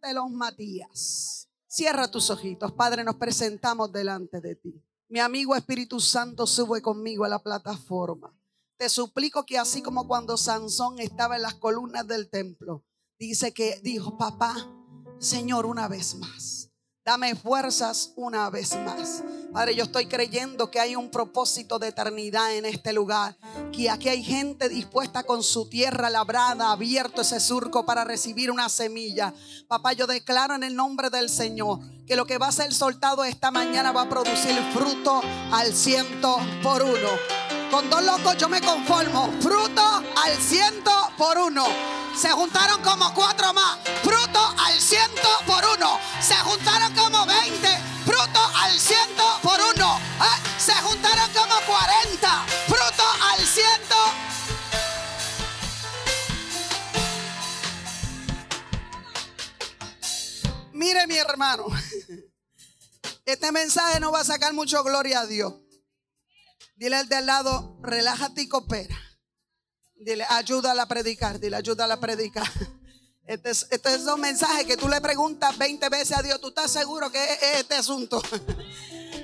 De los Matías. Cierra tus ojitos. Padre, nos presentamos delante de ti. Mi amigo Espíritu Santo sube conmigo a la plataforma. Te suplico que así como cuando Sansón estaba en las columnas del templo, dice que dijo, papá, Señor, una vez más. Dame fuerzas una vez más. Padre, yo estoy creyendo que hay un propósito de eternidad en este lugar. Que aquí hay gente dispuesta con su tierra labrada, abierto ese surco para recibir una semilla. Papá, yo declaro en el nombre del Señor que lo que va a ser soltado esta mañana va a producir fruto al ciento por uno. Con dos locos yo me conformo. Fruto al ciento por uno. Se juntaron como cuatro más. Fruto al ciento por uno. Se juntaron como veinte. Fruto al ciento por uno. Ah, se juntaron como cuarenta. Fruto al ciento. Mire mi hermano. Este mensaje no va a sacar mucho gloria a Dios. Dile al de al lado, relájate y coopera. Dile, ayúdala a predicar. Dile, ayúdala a predicar. Este es, este es un mensaje que tú le preguntas 20 veces a Dios. ¿Tú estás seguro que es este asunto?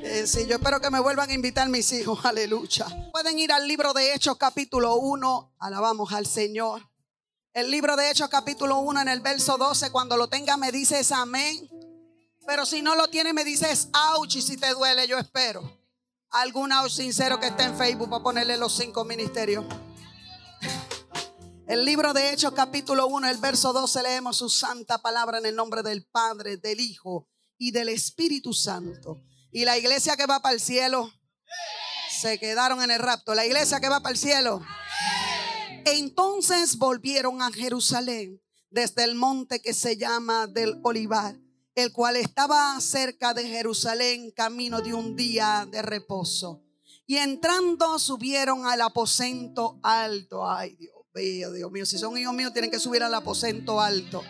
Eh, sí, yo espero que me vuelvan a invitar mis hijos. Aleluya. Pueden ir al libro de Hechos capítulo 1. Alabamos al Señor. El libro de Hechos capítulo 1 en el verso 12. Cuando lo tenga me dices amén. Pero si no lo tiene me dices ouch. Y si te duele yo espero. Algún ouch sincero que esté en Facebook para ponerle los cinco ministerios. El libro de Hechos capítulo 1, el verso 12 leemos su santa palabra en el nombre del Padre, del Hijo y del Espíritu Santo. Y la iglesia que va para el cielo se quedaron en el rapto. La iglesia que va para el cielo. Entonces volvieron a Jerusalén desde el monte que se llama del Olivar, el cual estaba cerca de Jerusalén, camino de un día de reposo. Y entrando subieron al aposento alto. Ay, Dios Dios mío. Si son hijos míos, tienen que subir al aposento alto.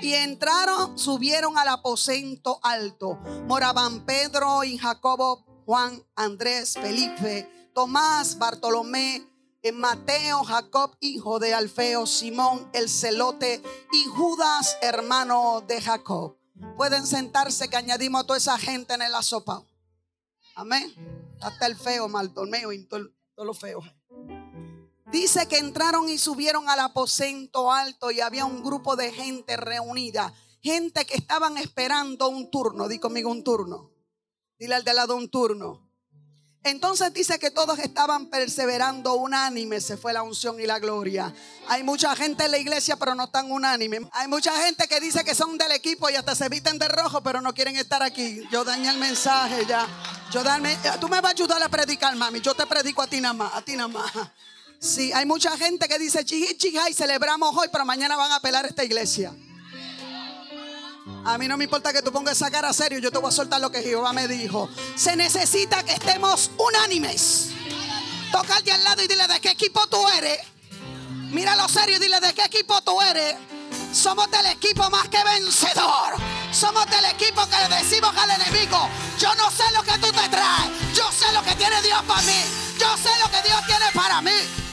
Y entraron, subieron al aposento alto. Moraban Pedro y Jacobo, Juan, Andrés, Felipe, Tomás, Bartolomé, eh, Mateo, Jacob, hijo de Alfeo, Simón, el celote y Judas, hermano de Jacob. Pueden sentarse que añadimos a toda esa gente en el asopao. Amén. Hasta el feo, Bartolomeo y todos los feos. Dice que entraron y subieron al aposento alto y había un grupo de gente reunida. Gente que estaban esperando un turno. Di conmigo un turno. Dile al de lado un turno. Entonces dice que todos estaban perseverando unánime. Se fue la unción y la gloria. Hay mucha gente en la iglesia, pero no están unánime. Hay mucha gente que dice que son del equipo y hasta se visten de rojo, pero no quieren estar aquí. Yo dañé el mensaje ya. Yo darme, tú me vas a ayudar a predicar, mami. Yo te predico a ti nada más, a ti nada más. Sí, hay mucha gente que dice chiji, chija y celebramos hoy, pero mañana van a pelar esta iglesia. A mí no me importa que tú pongas esa cara serio, yo te voy a soltar lo que Jehová me dijo. Se necesita que estemos unánimes. Toca al de al lado y dile de qué equipo tú eres. Míralo serio y dile de qué equipo tú eres. Somos del equipo más que vencedor. Somos del equipo que le decimos al enemigo, yo no sé lo que tú te traes, yo sé lo que tiene Dios para mí, yo sé lo que Dios tiene para mí.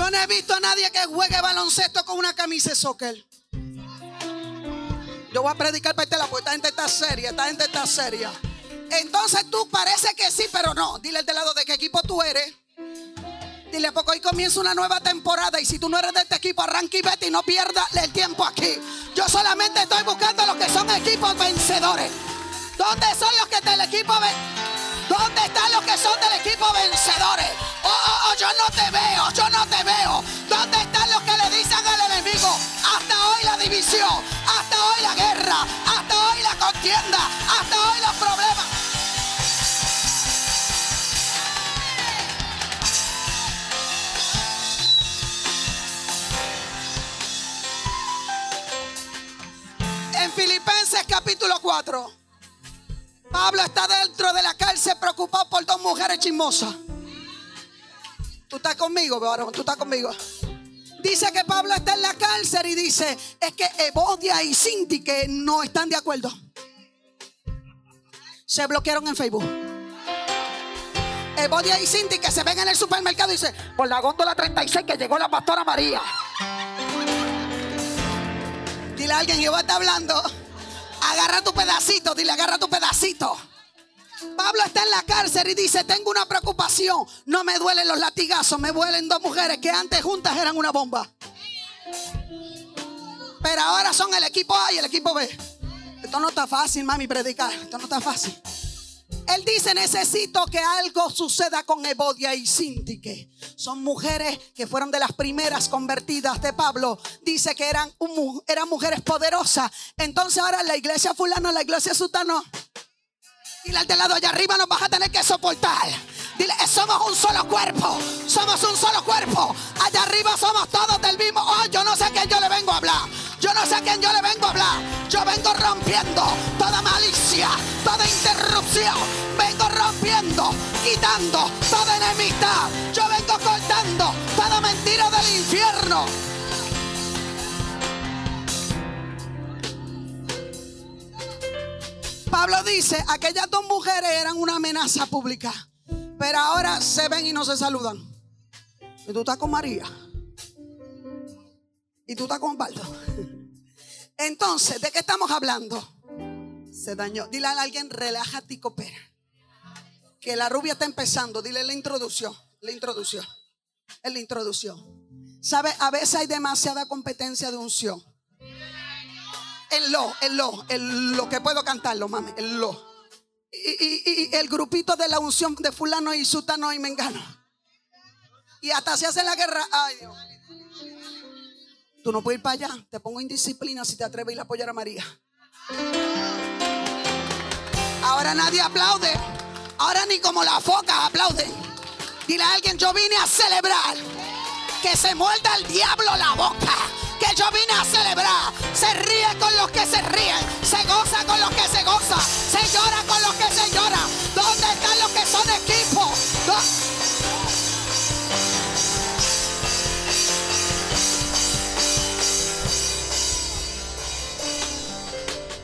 Yo no he visto a nadie que juegue baloncesto con una camisa de soccer. Yo voy a predicar para este lado porque esta gente está seria, esta gente está seria. Entonces tú parece que sí, pero no. Dile al de lado de qué equipo tú eres. Dile, porque hoy comienza una nueva temporada y si tú no eres de este equipo, arranca y vete y no pierdas el tiempo aquí. Yo solamente estoy buscando los que son equipos vencedores. ¿Dónde son los que del equipo ¿Dónde están los que son del equipo vencedores? Oh, oh, oh, yo no te veo, yo no te veo. ¿Dónde están los que le dicen al enemigo? Hasta hoy la división, hasta hoy la guerra, hasta hoy la contienda, hasta hoy los problemas. En Filipenses capítulo 4. Pablo está dentro de la cárcel preocupado por dos mujeres chismosas. Tú estás conmigo, varón, tú estás conmigo. Dice que Pablo está en la cárcel y dice, es que Evodia y Cindy que no están de acuerdo. Se bloquearon en Facebook. Evodia y Cindy que se ven en el supermercado y dice, por la góndola 36 que llegó la pastora María. Dile a alguien, Jehová está hablando. Agarra tu pedacito, dile, agarra tu pedacito. Pablo está en la cárcel y dice, tengo una preocupación. No me duelen los latigazos, me duelen dos mujeres que antes juntas eran una bomba. Pero ahora son el equipo A y el equipo B. Esto no está fácil, mami, predicar. Esto no está fácil. Él dice, necesito que algo suceda con Evodia y Sintique. Son mujeres que fueron de las primeras convertidas de Pablo. Dice que eran, mujeres poderosas. Entonces ahora la iglesia fulano, la iglesia sutano. Dile al de lado allá arriba nos vas a tener que soportar. Dile, somos un solo cuerpo. Somos un solo cuerpo. Allá arriba somos todos del mismo. Oh, yo no sé a quién yo le vengo a hablar. Yo no sé a quién yo le vengo a hablar. Yo vengo rompiendo toda malicia, toda interrupción. Vengo rompiendo, quitando toda enemistad. Yo vengo cortando toda mentira del infierno. Pablo dice, aquellas dos mujeres eran una amenaza pública, pero ahora se ven y no se saludan. Y tú estás con María. Y tú estás con Baldo. Entonces, ¿de qué estamos hablando? Se dañó. Dile a alguien, relájate y coopera. Que la rubia está empezando. Dile la introducción. La introducción. Es la introducción. ¿Sabe? A veces hay demasiada competencia de unción. El lo, el lo, el lo que puedo cantarlo, mami, el lo. Y, el grupito de la unción de fulano y sutano y mengano. Y hasta se hace la guerra. Ay, Dios. Tú no puedes ir para allá. Te pongo indisciplina si te atreves a ir a apoyar a María. Ahora nadie aplaude. Ahora ni como la foca aplauden. Dile a alguien, yo vine a celebrar. Que se muerda el diablo la boca que yo vine a celebrar. Se ríe con los que se ríen, se goza con los que se goza, se llora con los que se llora. ¿Dónde están los que son equipo?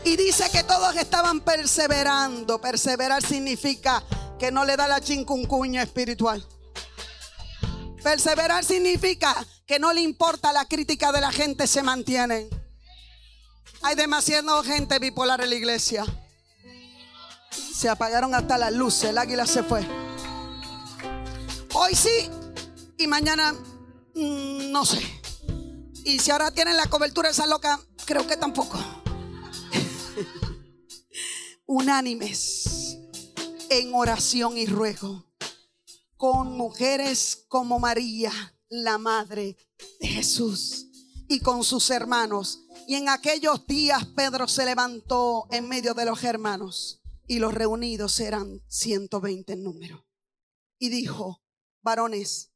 Y dice que todos estaban perseverando. Perseverar significa que no le da la chincuncuña espiritual. Perseverar significa que no le importa la crítica de la gente, se mantienen. Hay demasiada gente bipolar en la iglesia. Se apagaron hasta las luces, el águila se fue. Hoy sí y mañana mm, no sé. Y si ahora tienen la cobertura esa loca, creo que tampoco. Unánimes en oración y ruego con mujeres como María, la madre de Jesús, y con sus hermanos. Y en aquellos días Pedro se levantó en medio de los hermanos, y los reunidos eran 120 en número. Y dijo, varones,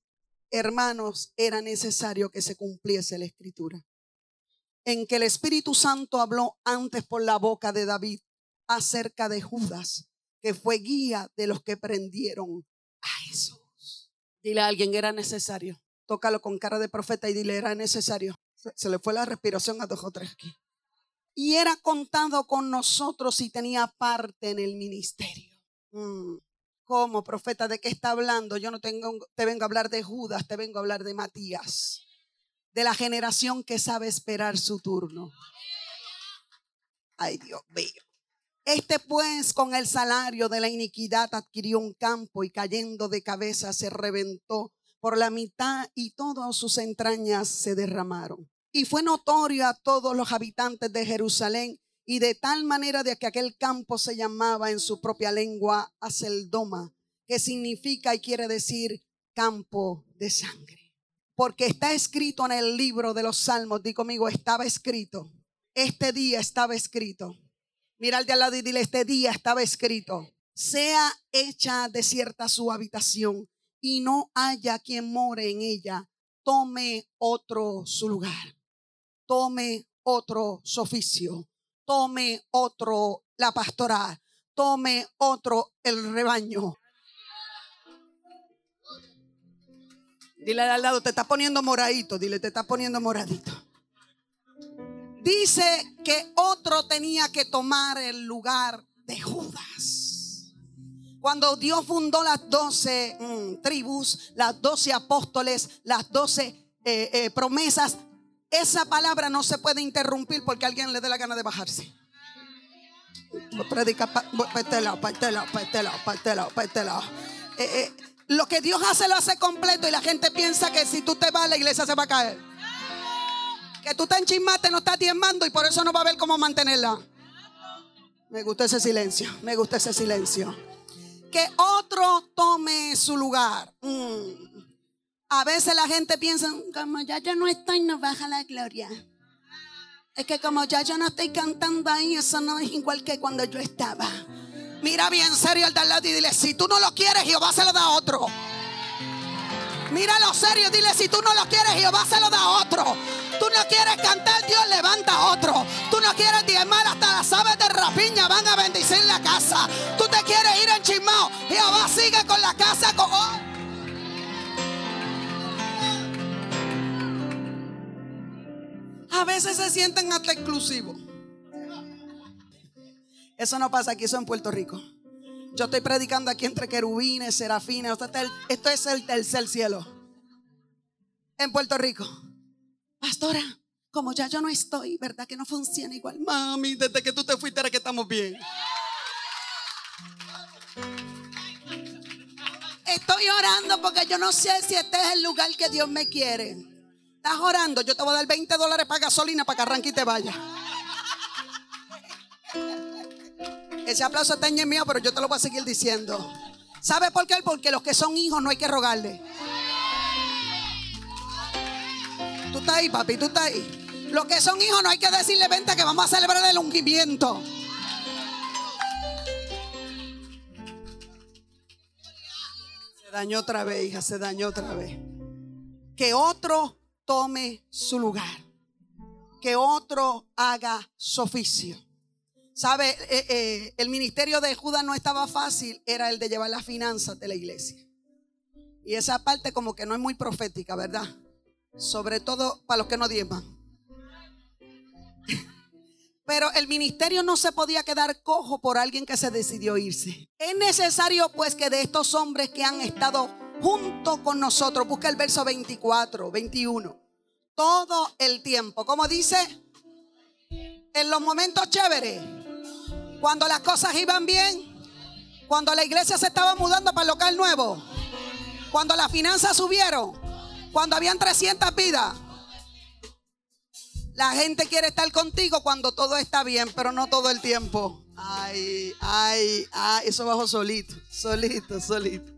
hermanos, era necesario que se cumpliese la escritura, en que el Espíritu Santo habló antes por la boca de David acerca de Judas, que fue guía de los que prendieron a Jesús. Dile a alguien, era necesario. Tócalo con cara de profeta y dile, era necesario. Se, le fue la respiración a dos o tres aquí. Y era contado con nosotros y tenía parte en el ministerio. Mm. ¿Cómo, profeta? ¿De qué está hablando? Yo no tengo, te vengo a hablar de Judas, te vengo a hablar de Matías. De la generación que sabe esperar su turno. Ay, Dios mío. Este pues con el salario de la iniquidad adquirió un campo y cayendo de cabeza se reventó por la mitad y todas sus entrañas se derramaron. Y fue notorio a todos los habitantes de Jerusalén y de tal manera de que aquel campo se llamaba en su propia lengua Aceldoma, que significa y quiere decir campo de sangre. Porque está escrito en el libro de los salmos, di conmigo, estaba escrito, este día estaba escrito Mira al de al lado y dile, este día estaba escrito, sea hecha desierta su habitación y no haya quien more en ella, tome otro su lugar, tome otro su oficio, tome otro la pastoral, tome otro el rebaño. Dile al lado, te está poniendo moradito, dile, te está poniendo moradito dice que otro tenía que tomar el lugar de Judas. Cuando Dios fundó las doce mm, tribus, las doce apóstoles, las doce eh, eh, promesas, esa palabra no se puede interrumpir porque alguien le dé la gana de bajarse. Predica para este lado. Eh, lo que Dios hace lo hace completo y la gente piensa que si tú te vas la iglesia se va a caer. Que tú estás en chismate, no estás diezmando y por eso no va a haber cómo mantenerla. Me gusta ese silencio, me gusta ese silencio. Que otro tome su lugar. Mm. A veces la gente piensa, como ya yo no estoy, no baja la gloria. Es que como ya yo no estoy cantando ahí, eso no es igual que cuando yo estaba. Mira bien serio al de lado y dile, si tú no lo quieres, Jehová se lo da a otro. Míralo serio, dile, si tú no lo quieres, Jehová se lo da a otro. Tú no quieres cantar, Dios levanta a otro. Tú no quieres diezmar, hasta las aves de rapiña van a bendecir la casa. Tú te quieres ir en chismao, Jehová sigue con la casa. Con... A veces se sienten hasta exclusivos. Eso no pasa aquí, eso en Puerto Rico. Yo estoy predicando aquí entre querubines, serafines. Esto es el tercer cielo. En Puerto Rico. Pastora, como ya yo no estoy, ¿verdad que no funciona igual? Mami, desde que tú te fuiste era que estamos bien. Estoy orando porque yo no sé si este es el lugar que Dios me quiere. Estás orando, yo te voy a dar 20 dólares para gasolina para que arranque y te vaya. Ese aplauso está en mío, pero yo te lo voy a seguir diciendo. ¿Sabe por qué? Porque los que son hijos no hay que rogarle. Tú estás ahí, papi, tú estás ahí. Los que son hijos no hay que decirle, vente que vamos a celebrar el ungimiento. Se dañó otra vez, hija, se dañó otra vez. Que otro tome su lugar. Que otro haga su oficio. Sabe, eh, eh, el ministerio de Judas no estaba fácil, era el de llevar las finanzas de la iglesia. Y esa parte como que no es muy profética, ¿verdad? Sobre todo para los que no diezman. Pero el ministerio no se podía quedar cojo por alguien que se decidió irse. Es necesario pues que de estos hombres que han estado junto con nosotros, busca el verso 24, 21, todo el tiempo, como dice, en los momentos chéveres, cuando las cosas iban bien, cuando la iglesia se estaba mudando para el local nuevo, cuando las finanzas subieron, cuando habían 300 vidas. La gente quiere estar contigo cuando todo está bien, pero no todo el tiempo. Ay, ay, ay, eso bajó solito, solito, solito.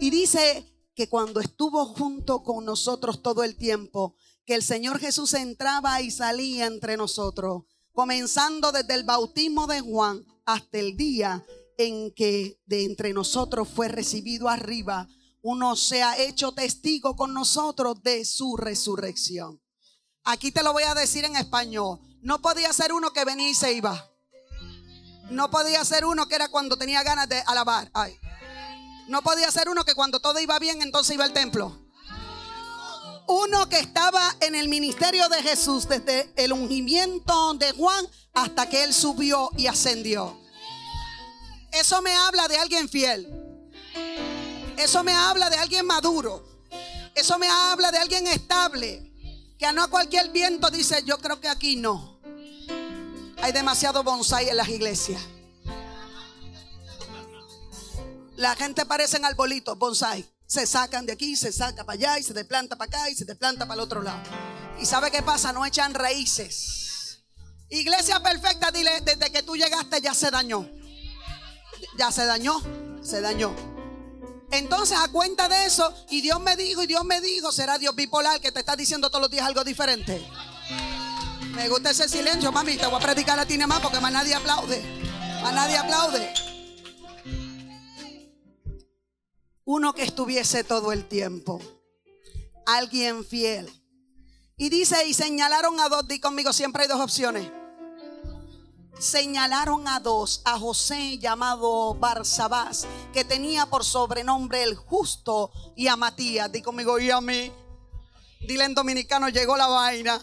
Y dice que cuando estuvo junto con nosotros todo el tiempo, que el Señor Jesús entraba y salía entre nosotros comenzando desde el bautismo de Juan hasta el día en que de entre nosotros fue recibido arriba, uno se ha hecho testigo con nosotros de su resurrección. Aquí te lo voy a decir en español. No podía ser uno que venía y se iba. No podía ser uno que era cuando tenía ganas de alabar. No podía ser uno que cuando todo iba bien entonces iba al templo uno que estaba en el ministerio de Jesús desde el ungimiento de Juan hasta que él subió y ascendió. Eso me habla de alguien fiel. Eso me habla de alguien maduro. Eso me habla de alguien estable. Que no a cualquier viento dice, yo creo que aquí no. Hay demasiado bonsai en las iglesias. La gente parece en arbolitos, bonsai se sacan de aquí, se saca para allá y se desplanta para acá y se desplanta para el otro lado. ¿Y sabe qué pasa? No echan raíces. Iglesia perfecta, dile, desde que tú llegaste ya se dañó. Ya se dañó, se dañó. Entonces, a cuenta de eso, y Dios me dijo, y Dios me dijo, será Dios bipolar que te está diciendo todos los días algo diferente. Me gusta ese silencio, mami. Te voy a predicar a ti más porque más nadie aplaude. Más nadie aplaude. Uno que estuviese todo el tiempo, alguien fiel. Y dice, y señalaron a dos, di conmigo, siempre hay dos opciones. Señalaron a dos, a José llamado Barsabás, que tenía por sobrenombre el justo, y a Matías, di conmigo, y a mí. Dile en dominicano, llegó la vaina.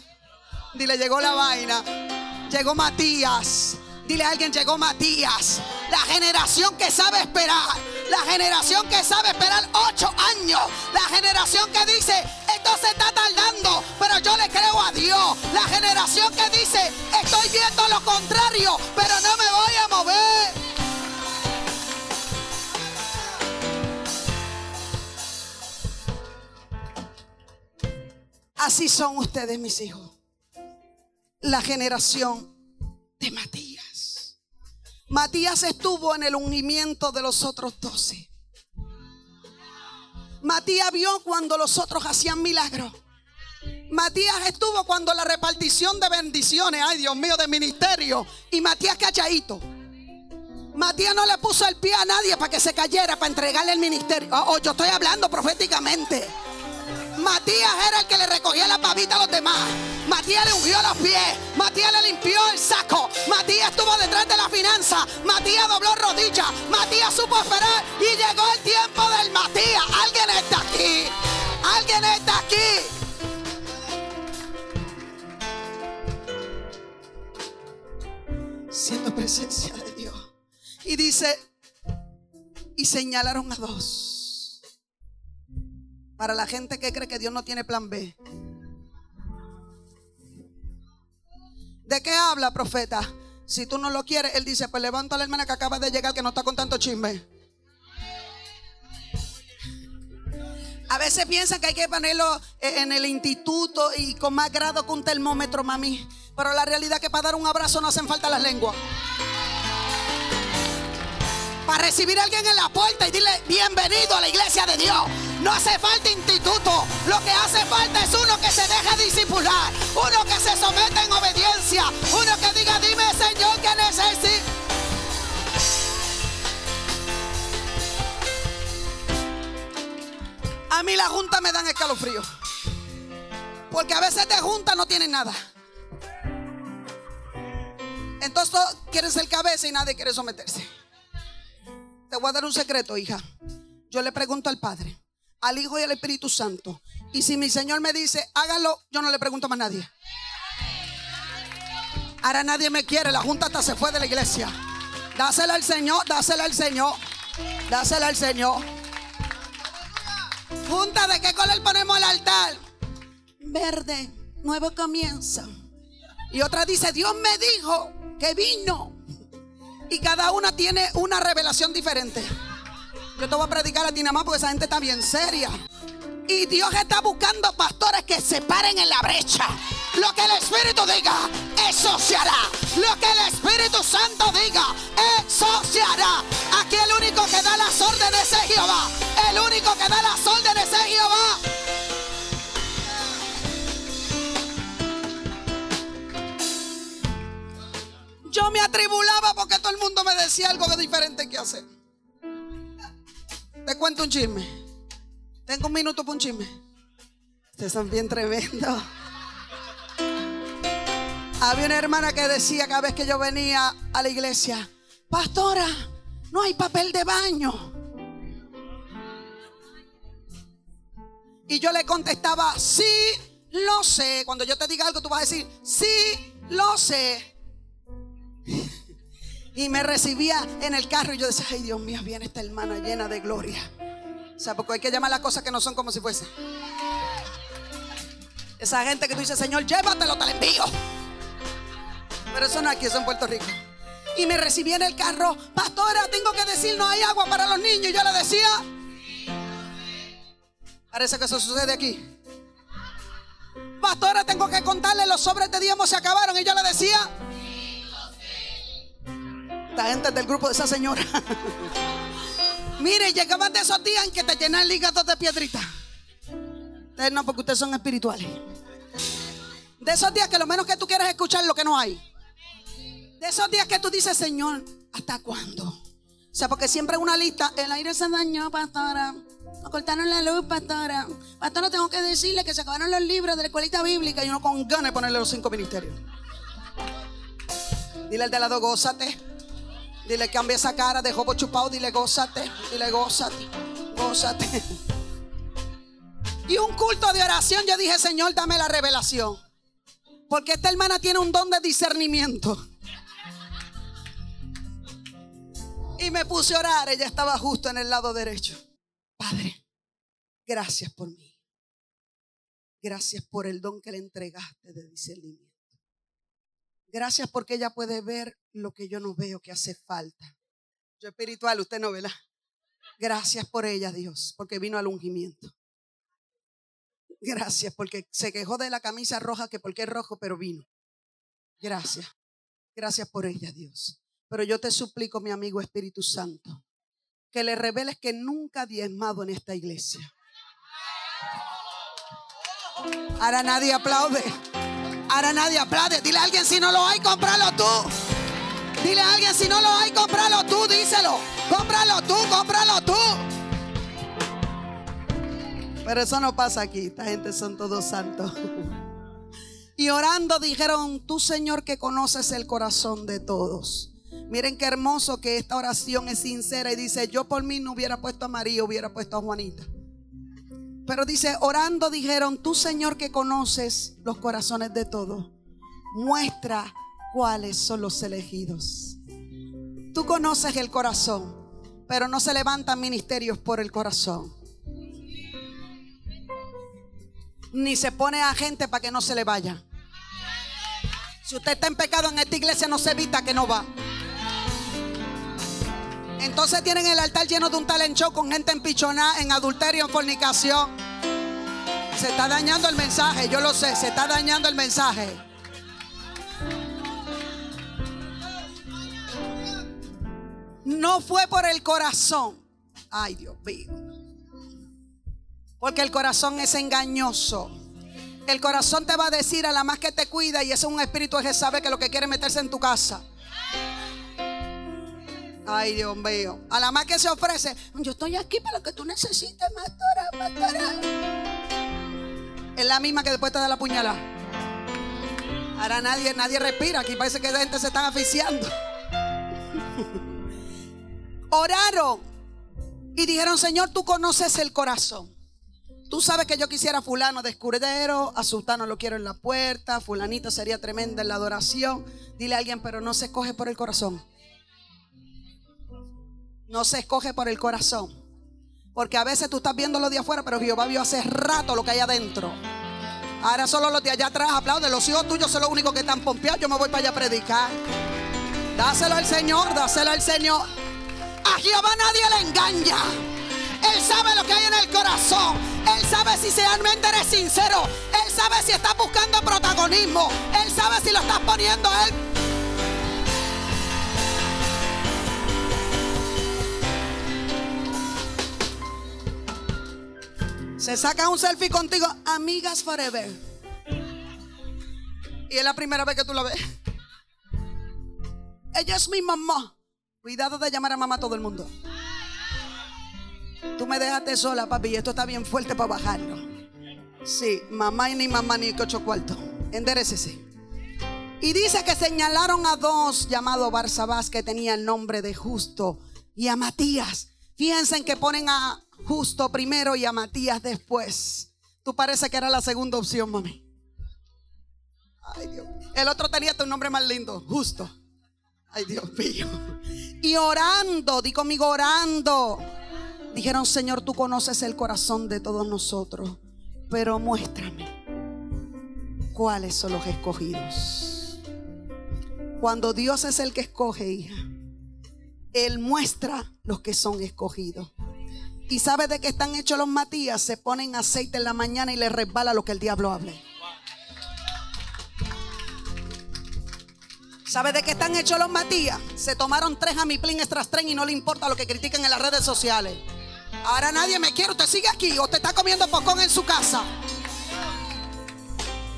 Dile, llegó la vaina. Llegó Matías. Dile a alguien, llegó Matías. La generación que sabe esperar La generación que sabe esperar ocho años. La generación que dice, esto se está tardando, pero yo le creo a Dios. La generación que dice, estoy viendo lo contrario, pero no me voy a mover. Así son ustedes, mis hijos. La generación de Matías. Matías estuvo en el ungimiento de los otros doce. Matías vio cuando los otros hacían milagros. Matías estuvo cuando la repartición de bendiciones, ay Dios mío, de ministerio. Y Matías cachadito. Matías no le puso el pie a nadie para que se cayera, para entregarle el ministerio. Oh, oh yo estoy hablando proféticamente. Matías era el que le recogía la pavita a los demás. Matías le ungió los pies. Matías le limpió el saco. Matías estuvo detrás de la finanza. Matías dobló rodillas. Matías supo esperar. Y llegó el tiempo del Matías. Alguien está aquí. Alguien está aquí. Siendo presencia de Dios. Y dice, y señalaron a dos para la gente que cree que Dios no tiene plan B. ¿De qué habla, profeta? Si tú no lo quieres, él dice, pues levanta a la hermana que acaba de llegar que no está con tanto chisme. A veces piensan que hay que ponerlo en el instituto y con más grado que un termómetro, mami. Pero la realidad es que para dar un abrazo no hacen falta las lenguas para recibir a alguien en la puerta y dile bienvenido a la iglesia de Dios. No hace falta instituto. Lo que hace falta es uno que se deje disipular. Uno que se someta en obediencia. Uno que diga, dime Señor que necesito. A mí la junta me dan escalofrío. Porque a veces de junta no tienen nada. Entonces quieren ser cabeza y nadie quiere someterse. Te voy a dar un secreto, hija. Yo le pregunto al Padre, al Hijo y al Espíritu Santo. Y si mi Señor me dice, hágalo, yo no le pregunto más a nadie. Ahora nadie me quiere. La junta hasta se fue de la iglesia. Dásela al Señor, dásela al Señor. Dásela al Señor. Junta, ¿de qué color ponemos el altar? Verde, nuevo comienzo. Y otra dice, Dios me dijo que vino y cada una tiene una revelación diferente. Yo te voy a predicar a ti porque esa gente está bien seria. Y Dios está buscando pastores que se paren en la brecha. Lo que el Espíritu diga, eso se hará. Lo que el Espíritu Santo diga, eso se hará. Aquí el único que da las órdenes es Jehová. El único que da las órdenes es Jehová. Yo me atribulaba porque todo el mundo me decía algo diferente que hacer. Te cuento un chisme. Tengo un minuto para un chisme. Ustedes son bien tremendos. Había una hermana que decía cada vez que yo venía a la iglesia, pastora, no hay papel de baño. Y yo le contestaba, sí, lo sé. Cuando yo te diga algo, tú vas a decir, sí, lo sé. Y me recibía en el carro y yo decía, ay Dios mío, viene esta hermana llena de gloria. O sea, porque hay que llamar las cosas que no son como si fuese. Esa gente que tú dices, Señor, llévatelo, te lo envío. Pero eso no aquí, eso en Puerto Rico. Y me recibía en el carro, pastora, tengo que decir, no hay agua para los niños. Y yo le decía, parece que eso sucede aquí. Pastora, tengo que contarle, los sobres de diezmo se acabaron. Y yo le decía, esta gente del grupo de esa señora. Mire, llegaban de esos días en que te llenan el hígado de piedrita. Ustedes no, porque ustedes son espirituales. De esos días que lo menos que tú quieres escuchar lo que no hay. De esos días que tú dices, Señor, ¿hasta cuándo? O sea, porque siempre hay una lista. El aire se dañó, pastora. Nos cortaron la luz, pastora. Pastora, tengo que decirle que se acabaron los libros de la escuelita bíblica y uno con ganas de ponerle los cinco ministerios. Dile al de lado, gózate. Dile, cambia esa cara de jobo chupado. Dile, gózate. Dile, gózate. Gózate. Y un culto de oración, yo dije, Señor, dame la revelación. Porque esta hermana tiene un don de discernimiento. Y me puse a orar. Ella estaba justo en el lado derecho. Padre, gracias por mí. Gracias por el don que le entregaste de discernimiento. Gracias porque ella puede ver lo que yo no veo que hace falta. Yo espiritual, usted no, ¿verdad? Gracias por ella, Dios, porque vino al ungimiento. Gracias porque se quejó de la camisa roja, que porque es rojo, pero vino. Gracias. Gracias por ella, Dios. Pero yo te suplico, mi amigo Espíritu Santo, que le reveles que nunca ha diezmado en esta iglesia. Ahora nadie aplaude. Ahora nadie aplaude. Dile a alguien si no lo hay, cómpralo tú. Dile a alguien si no lo hay, cómpralo tú, díselo. Cómpralo tú, cómpralo tú. Pero eso no pasa aquí. Esta gente son todos santos. Y orando dijeron, tú Señor que conoces el corazón de todos. Miren qué hermoso que esta oración es sincera y dice, yo por mí no hubiera puesto a María, hubiera puesto a Juanita. Pero dice, orando dijeron, tú Señor que conoces los corazones de todos, muestra cuáles son los elegidos. Tú conoces el corazón, pero no se levantan ministerios por el corazón. Ni se pone a gente para que no se le vaya. Si usted está en pecado en esta iglesia, no se evita que no va. Entonces tienen el altar lleno de un talent show con gente empichonada, en adulterio, en fornicación. Se está dañando el mensaje, yo lo sé, se está dañando el mensaje. No fue por el corazón. Ay, Dios mío. Porque el corazón es engañoso. El corazón te va a decir a la más que te cuida y es un espíritu que sabe que lo que quiere meterse en tu casa. Ay, Dios mío. A la más que se ofrece, yo estoy aquí para lo que tú necesites, matora, matora. Es la misma que después te da la puñalada. Ahora nadie, nadie respira. Aquí parece que la gente se está asfixiando. Oraron y dijeron, Señor, tú conoces el corazón. Tú sabes que yo quisiera fulano de escudero, a sultano lo quiero en la puerta, fulanita sería tremenda en la adoración. Dile a alguien, pero no se escoge por el corazón. No se escoge por el corazón. Porque a veces tú estás viendo lo de afuera, pero Jehová vio hace rato lo que hay adentro. Ahora solo los de allá atrás aplauden. Los hijos tuyos son los únicos que están pompeados. Yo me voy para allá a predicar. Dáselo al Señor, dáselo al Señor. A Jehová nadie le engaña. Él sabe lo que hay en el corazón. Él sabe si realmente eres sincero. Él sabe si estás buscando protagonismo. Él sabe si lo estás poniendo a Él. Se saca un selfie contigo, amigas forever. Y es la primera vez que tú la ves. Ella es mi mamá. Cuidado de llamar a mamá a todo el mundo. Tú me dejaste sola, papi, y esto está bien fuerte para bajarlo. Sí, mamá y ni mamá ni ocho cuartos. Enderecese. Y dice que señalaron a dos llamados Barsabás que tenían el nombre de justo y a Matías. Fíjense que ponen a justo primero y a Matías después. Tú parece que era la segunda opción, mami. El otro tenía tu nombre más lindo, justo. Ay, Dios mío. Y orando, di conmigo orando. Dijeron, Señor, tú conoces el corazón de todos nosotros, pero muéstrame cuáles son los escogidos. Cuando Dios es el que escoge, hija, Él muestra los que son escogidos. Y sabe de qué están hechos los Matías, se ponen aceite en la mañana y le resbala lo que el diablo hable. ¿Sabe de qué están hechos los Matías? Se tomaron tres amiplín extras tren y no le importa lo que critiquen en las redes sociales. Ahora nadie me quiere. Usted sigue aquí o te está comiendo pocón en su casa.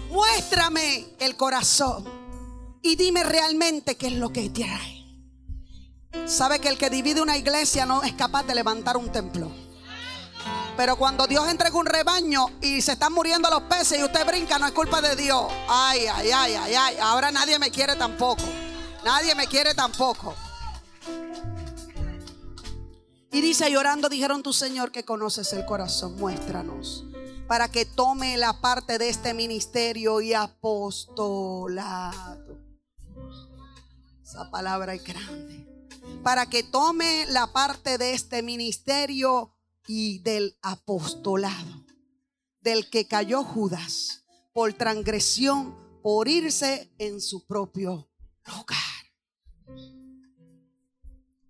Muéstrame el corazón y dime realmente qué es lo que trae. Sabe que el que divide una iglesia no es capaz de levantar un templo. Pero cuando Dios entrega un rebaño y se están muriendo los peces y usted brinca, no es culpa de Dios. Ay, ay, ay, ay, ay. Ahora nadie me quiere tampoco. Nadie me quiere tampoco. Y dice, llorando, dijeron tu Señor que conoces el corazón, muéstranos. Para que tome la parte de este ministerio y apostolado. Esa palabra es grande. para que tome la parte de este ministerio y del apostolado, del que cayó Judas por transgresión, por irse en su propio lugar.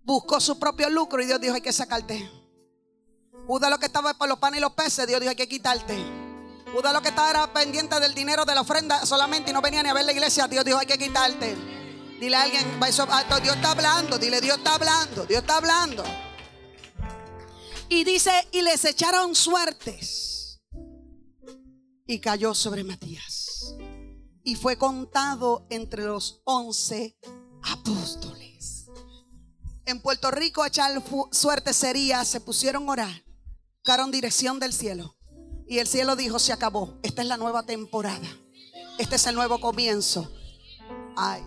Buscó su propio lucro y Dios dijo, hay que sacarte. Judas lo que estaba por los panes y los peces, Dios dijo, hay que quitarte. Judas lo que estaba era pendiente del dinero de la ofrenda solamente y no venía ni a ver la iglesia, Dios dijo, hay que quitarte. Dile a alguien, ah, Dios está hablando, dile, Dios está hablando, Dios está hablando. Y dice, y les echaron suertes. Y cayó sobre Matías. Y fue contado entre los once apóstoles. En Puerto Rico echar suerte sería, se pusieron a orar, buscaron dirección del cielo. Y el cielo dijo, se acabó, esta es la nueva temporada. Este es el nuevo comienzo. Ay,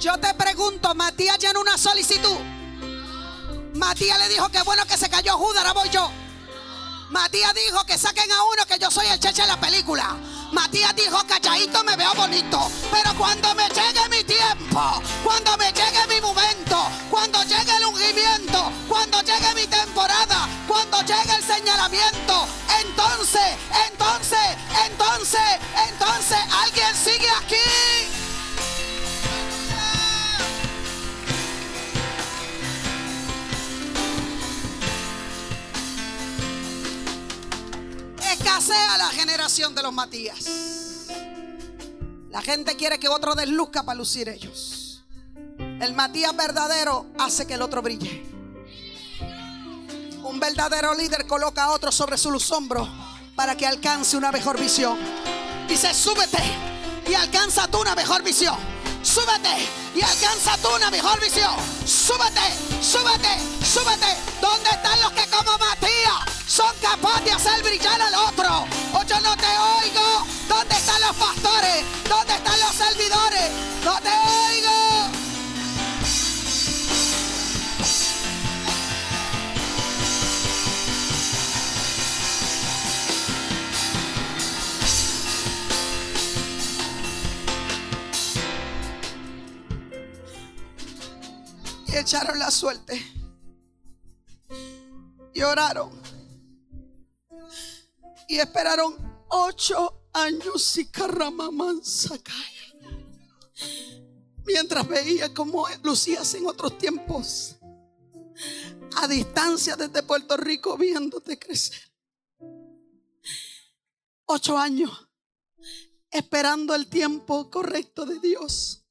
Yo te pregunto, Matías llenó una solicitud. Matías le dijo que bueno que se cayó Judas, ahora voy yo. Matías dijo que saquen a uno que yo soy el cheche de la película. Matías dijo, cachadito me veo bonito. Pero cuando me llegue mi tiempo, cuando me llegue mi momento, cuando llegue el ungimiento, cuando llegue mi temporada, cuando llegue el señalamiento, entonces, entonces, entonces, entonces, alguien sigue aquí. Escasea la generación de los Matías. La gente quiere que otro desluzca para lucir ellos. El Matías verdadero hace que el otro brille. Un verdadero líder coloca a otro sobre su hombro para que alcance una mejor visión. Dice, súbete y alcanza tú una mejor visión. Súbete y alcanza tú una mejor visión. Súbete, súbete, súbete. ¿Dónde están los que como Matías son capaces de hacer brillar al otro. O yo no te oigo. ¿Dónde están los pastores? ¿Dónde están los servidores? No te oigo. Echaron la suerte. Y oraron. Y esperaron ocho años y carramamán Mientras veía cómo lucías en otros tiempos. A distancia desde Puerto Rico viéndote crecer. Ocho años esperando el tiempo correcto de Dios.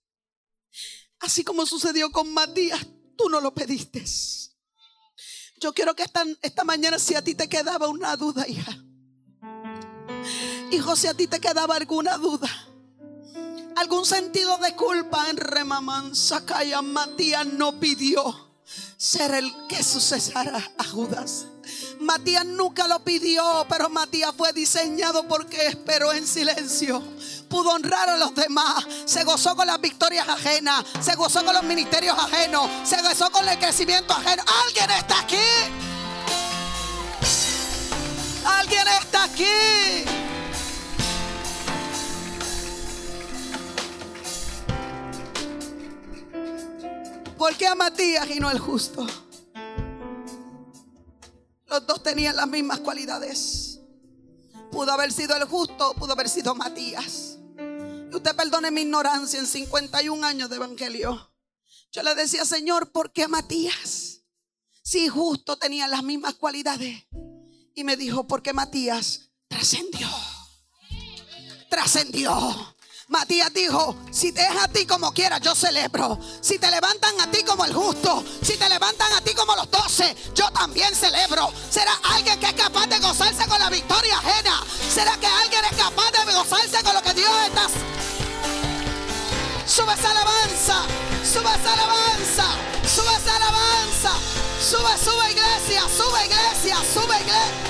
Así como sucedió con Matías, tú no lo pediste. Yo quiero que esta, esta mañana si a ti te quedaba una duda, hija Hijo, si a ti te quedaba alguna duda, algún sentido de culpa en Remamán, Sacaya, Matías no pidió ser el que sucesara a Judas. Matías nunca lo pidió, pero Matías fue diseñado porque esperó en silencio. Pudo honrar a los demás, se gozó con las victorias ajenas, se gozó con los ministerios ajenos, se gozó con el crecimiento ajeno. ¿Alguien está aquí? ¿Alguien está aquí? ¿Por qué a Matías y no al justo? Los dos tenían las mismas cualidades. Pudo haber sido el justo, pudo haber sido Matías. Usted perdone mi ignorancia en 51 años de evangelio. Yo le decía, Señor, ¿por qué Matías? Si justo tenía las mismas cualidades. Y me dijo, porque Matías trascendió. Trascendió. Matías dijo, si te es a ti como quieras, yo celebro. Si te levantan a ti como el justo, si te levantan a ti como los doce, yo también celebro. ¿Será alguien que es capaz de gozarse con la victoria ajena? ¿Será que alguien es capaz de gozarse con lo que Dios esa alabanza, sube esa alabanza, sube esa alabanza, sube, sube iglesia, sube iglesia, sube iglesia.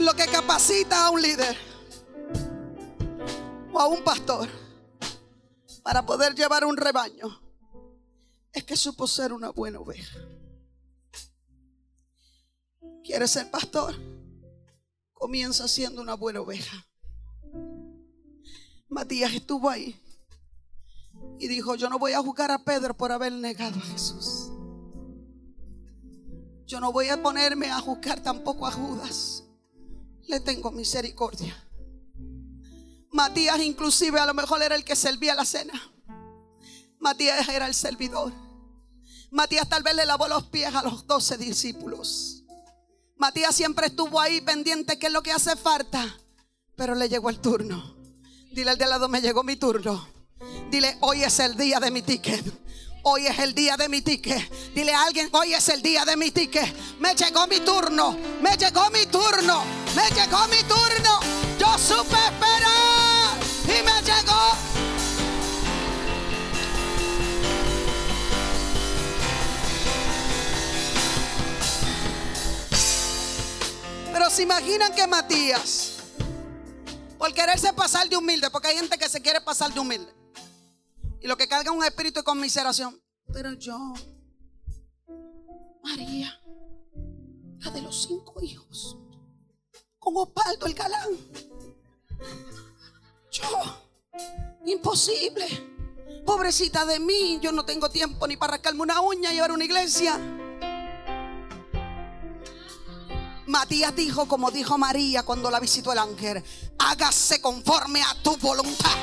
lo que capacita a un líder o a un pastor para poder llevar un rebaño es que supo ser una buena oveja. ¿Quieres ser pastor? Comienza siendo una buena oveja. Matías estuvo ahí y dijo, yo no voy a juzgar a Pedro por haber negado a Jesús. Yo no voy a ponerme a juzgar tampoco a Judas. Le tengo misericordia. Matías inclusive a lo mejor era el que servía la cena. Matías era el servidor. Matías tal vez le lavó los pies a los doce discípulos. Matías siempre estuvo ahí pendiente qué es lo que hace falta. Pero le llegó el turno. Dile al de lado, me llegó mi turno. Dile, hoy es el día de mi ticket. Hoy es el día de mi ticket. Dile a alguien, hoy es el día de mi ticket. Me llegó mi turno. Me llegó mi turno. Me llegó mi turno. Yo supe Se imaginan que Matías, por quererse pasar de humilde, porque hay gente que se quiere pasar de humilde. Y lo que carga un espíritu de conmiseración. Pero yo, María, la de los cinco hijos, con Opaldo el galán. Yo, imposible. Pobrecita de mí, yo no tengo tiempo ni para rascarme una uña y llevar una iglesia. Matías dijo, como dijo María cuando la visitó el ángel, hágase conforme a tu voluntad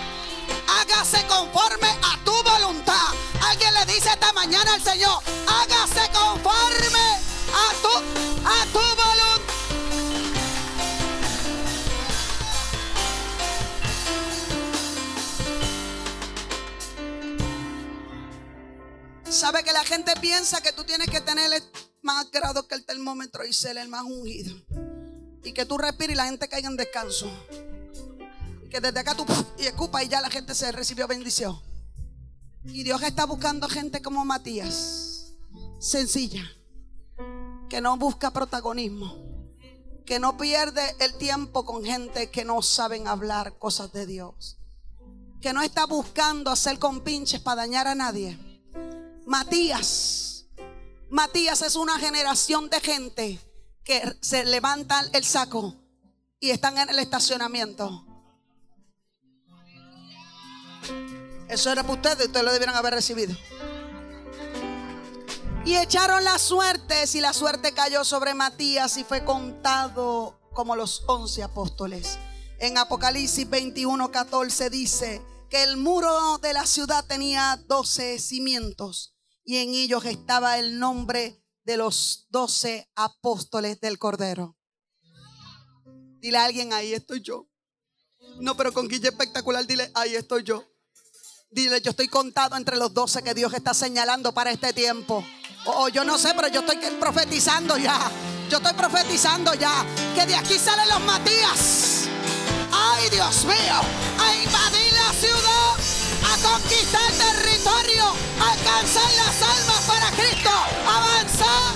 hágase conforme a tu voluntad. Alguien le dice esta mañana al Señor, hágase conforme a tu, a tu voluntad. Sabe que la gente piensa que tú tienes que tener más grado que el termómetro y ser el más ungido. Y que tú respires y la gente caiga en descanso. Que desde acá tú y escupa y ya la gente se recibió bendición. Y Dios está buscando gente como Matías, sencilla, que no busca protagonismo, que no pierde el tiempo con gente que no saben hablar cosas de Dios, que no está buscando hacer compinches para dañar a nadie. Matías, Matías es una generación de gente que se levantan el saco y están en el estacionamiento Eso era para ustedes, ustedes lo debieron haber recibido. Y echaron las suertes y la suerte cayó sobre Matías y fue contado como los once apóstoles. En Apocalipsis 21, 14 dice que el muro de la ciudad tenía doce cimientos y en ellos estaba el nombre de los doce apóstoles del Cordero. Dile a alguien, ahí estoy yo. No, pero con Guille espectacular, dile, ahí estoy yo. Dile, yo estoy contado entre los doce que Dios está señalando para este tiempo. O yo no sé, pero yo estoy profetizando ya. Yo estoy profetizando ya. Que de aquí salen los Matías. Ay, Dios mío. A invadir la ciudad. A conquistar territorio. Alcanzar las almas para Cristo. Avanzar.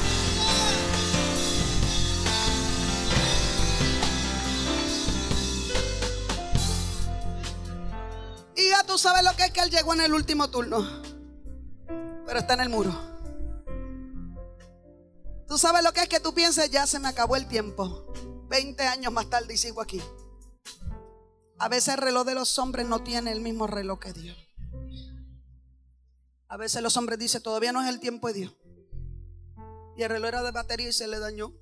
Y ya tú sabes lo que es que él llegó en el último turno. Pero está en el muro. Tú sabes lo que es que tú pienses, ya se me acabó el tiempo. 20 años más tarde y sigo aquí. A veces el reloj de los hombres no tiene el mismo reloj que Dios. A veces los hombres dicen, todavía no es el tiempo de Dios. Y el reloj era de batería y se le dañó.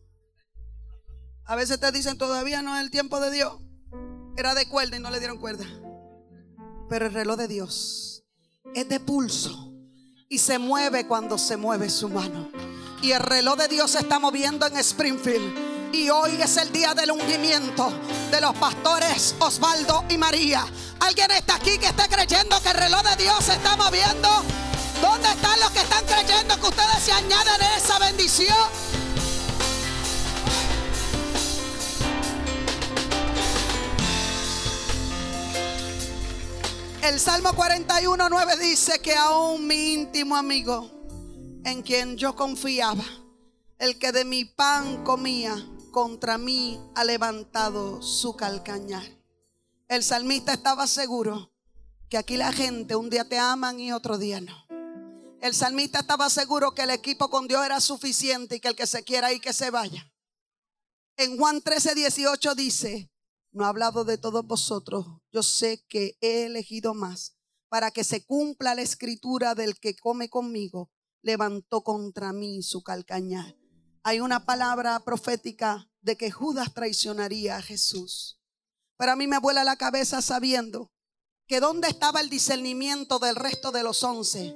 A veces te dicen, todavía no es el tiempo de Dios. Era de cuerda y no le dieron cuerda. Pero el reloj de Dios es de pulso y se mueve cuando se mueve su mano. Y el reloj de Dios se está moviendo en Springfield. Y hoy es el día del ungimiento de los pastores Osvaldo y María. ¿Alguien está aquí que está creyendo que el reloj de Dios se está moviendo? ¿Dónde están los que están creyendo que ustedes se añaden esa bendición? El Salmo 41, 9 dice que aún mi íntimo amigo, en quien yo confiaba, el que de mi pan comía, contra mí ha levantado su calcañar. El salmista estaba seguro que aquí la gente un día te aman y otro día no. El salmista estaba seguro que el equipo con Dios era suficiente y que el que se quiera ir que se vaya. En Juan 13, 18 dice, no he hablado de todos vosotros, yo sé que he elegido más para que se cumpla la escritura del que come conmigo, levantó contra mí su calcañar. Hay una palabra profética de que Judas traicionaría a Jesús. Pero a mí me vuela la cabeza sabiendo que dónde estaba el discernimiento del resto de los once,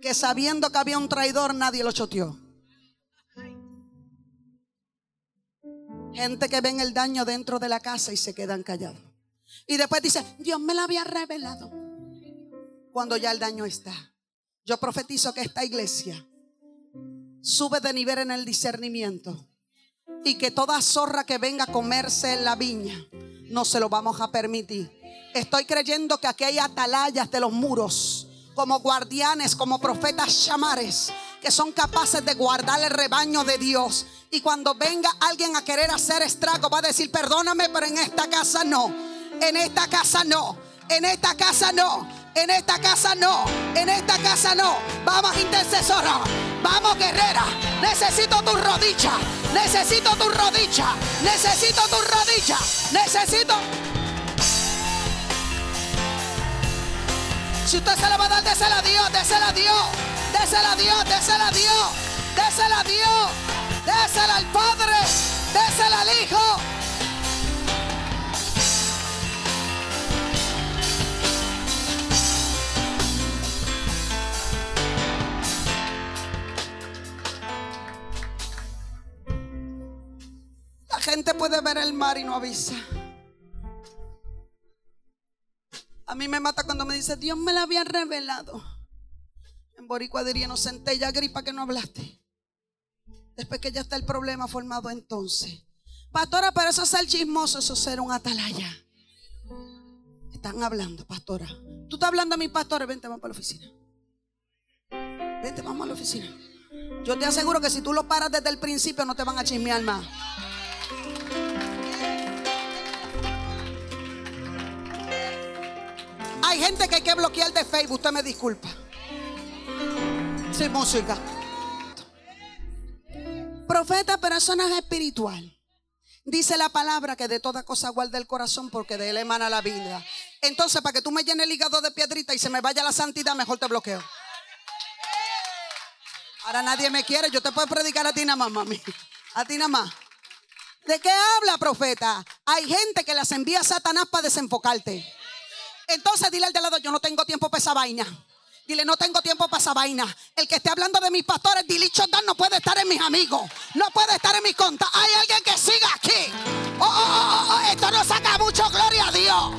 que sabiendo que había un traidor nadie lo choteó. Gente que ven el daño dentro de la casa y se quedan callados. Y después dice, Dios me lo había revelado. Cuando ya el daño está. Yo profetizo que esta iglesia sube de nivel en el discernimiento. Y que toda zorra que venga a comerse en la viña, no se lo vamos a permitir. Estoy creyendo que aquí hay atalayas de los muros, como guardianes, como profetas chamares, que son capaces de guardar el rebaño de Dios. Y cuando venga alguien a querer hacer estrago, va a decir, perdóname, pero en esta casa no. En esta casa no. En esta casa no. En esta casa no. En esta casa no. Vamos, intercesora. Vamos, guerrera. Necesito tu rodilla. Necesito tu rodilla. Necesito tu rodilla. Necesito. Si usted se la va a dar, désela a Dios, désela a Dios, désela a Dios, désela a Dios, désela a Dios, désela al Padre, désela al Hijo. Gente puede ver el mar y no avisa. A mí me mata cuando me dice, Dios me la había revelado. En Boricua diría, no senté ya gripa que no hablaste. Después que ya está el problema formado entonces. Pastora, pero eso es el chismoso, eso es ser un atalaya. Están hablando, pastora. Tú estás hablando a mi pastor, vente, vamos para la oficina. Vente, vamos a la oficina. Yo te aseguro que si tú lo paras desde el principio no te van a chismear más. Hay gente que hay que bloquear de Facebook, usted me disculpa. Sin música. Profeta, es espiritual. Dice la palabra que de toda cosa guarda el corazón porque de él emana la vida. Entonces, para que tú me llenes el hígado de piedrita y se me vaya la santidad, mejor te bloqueo. Ahora nadie me quiere, yo te puedo predicar a ti nada más, mami. A ti nada más. ¿De qué habla, profeta? Hay gente que las envía a Satanás para desenfocarte. Entonces dile al de lado, yo no tengo tiempo para esa vaina. Dile, no tengo tiempo para esa vaina. El que esté hablando de mis pastores, Dilicho no puede estar en mis amigos. No puede estar en mis contas. Hay alguien que siga aquí. Oh, oh, oh, esto no saca mucho gloria a Dios.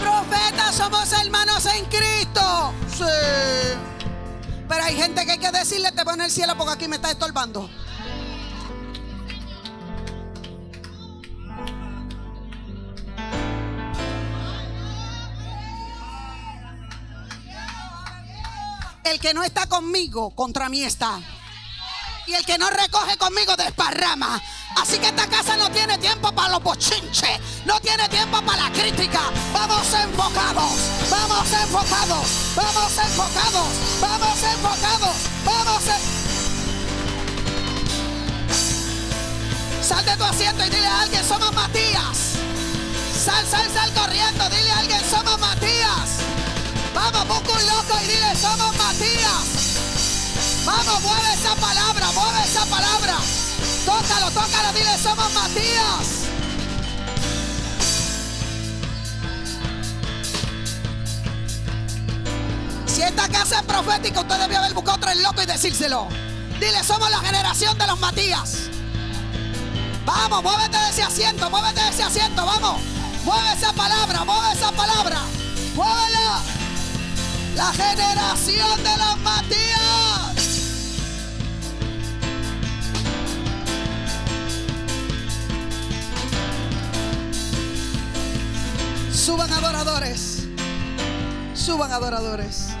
Profetas, somos hermanos en Cristo. Sí. Pero hay gente que hay que decirle, te voy en el cielo porque aquí me está estorbando. El que no está conmigo, contra mí está. Y el que no recoge conmigo, desparrama. Así que esta casa no tiene tiempo para los bochinches. No tiene tiempo para la crítica. Vamos enfocados. Vamos enfocados. Vamos enfocados. Vamos enfocados. Vamos Sal de tu asiento y dile a alguien, somos Matías. Sal, sal, sal corriendo. Dile a alguien, somos Matías. Vamos, busca un loco y dile, somos Matías. Vamos, mueve esa palabra, mueve esa palabra. Tócalo, tócalo, dile, somos Matías. Si esta casa es profética, usted debió haber buscado otro loco y decírselo. Dile, somos la generación de los Matías. Vamos, muévete de ese asiento, muévete de ese asiento, vamos. Mueve esa palabra, mueve esa palabra. Muévela. La generación de los Matías. Suban adoradores. Suban adoradores.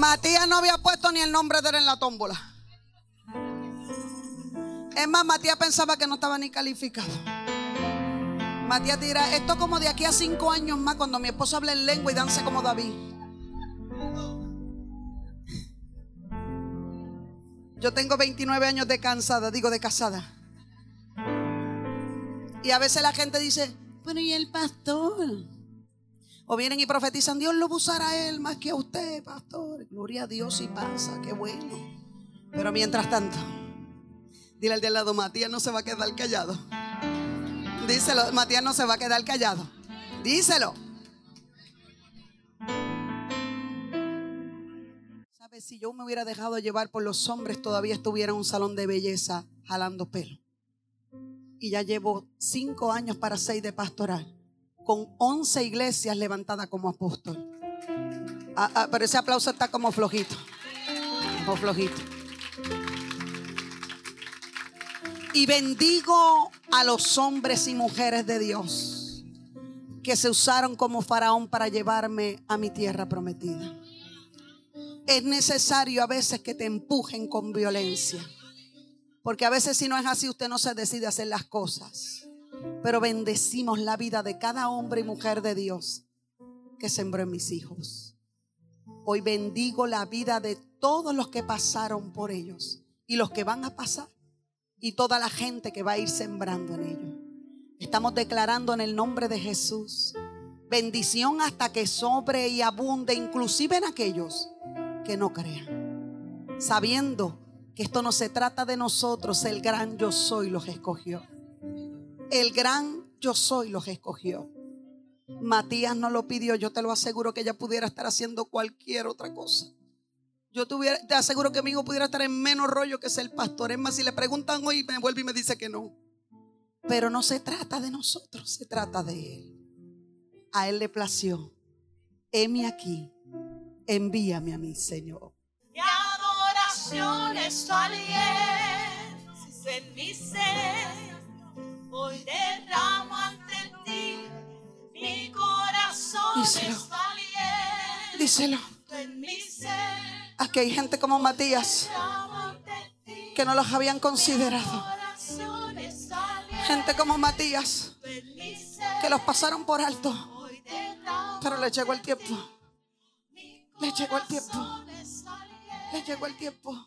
Matías no había puesto ni el nombre de él en la tómbola. Es más, Matías pensaba que no estaba ni calificado. Matías dirá, esto como de aquí a cinco años más, cuando mi esposo hable en lengua y dance como David. Yo tengo 29 años de cansada, digo de casada. Y a veces la gente dice, pero ¿y el pastor? O vienen y profetizan, Dios lo usará a él más que a usted, pastor. Gloria a Dios y pasa, qué bueno. Pero mientras tanto, dile al de lado, Matías no se va a quedar callado. Díselo, Matías no se va a quedar callado. Díselo. ¿Sabes? Si yo me hubiera dejado llevar por los hombres, todavía estuviera en un salón de belleza jalando pelo. Y ya llevo cinco años para seis de pastoral, con once iglesias levantadas como apóstol. Ah, ah, pero ese aplauso está como flojito. Como flojito. Y bendigo a los hombres y mujeres de Dios que se usaron como faraón para llevarme a mi tierra prometida. Es necesario a veces que te empujen con violencia. Porque a veces si no es así, usted no se decide hacer las cosas. Pero bendecimos la vida de cada hombre y mujer de Dios que sembró en mis hijos. Hoy bendigo la vida de todos los que pasaron por ellos y los que van a pasar y toda la gente que va a ir sembrando en ellos. Estamos declarando en el nombre de Jesús bendición hasta que sobre y abunde, inclusive en aquellos que no crean, sabiendo que esto no se trata de nosotros, el gran yo soy los escogió. El gran yo soy los escogió. Matías no lo pidió, yo te lo aseguro que ella pudiera estar haciendo cualquier otra cosa. Yo te aseguro que mi hijo pudiera estar en menos rollo que ser pastor. Es más, si le preguntan hoy, me vuelve y me dice que no. Pero no se trata de nosotros, se trata de Él. A Él le plació. Heme aquí, envíame a mí, Señor. Mi adoración está en mi ser. Hoy derramo ante ti mi corazón Díselo. Díselo. Aquí hay gente como Matías que no los habían considerado. Gente como Matías que los pasaron por alto. Pero le llegó el tiempo. Le llegó el tiempo. Le llegó el tiempo.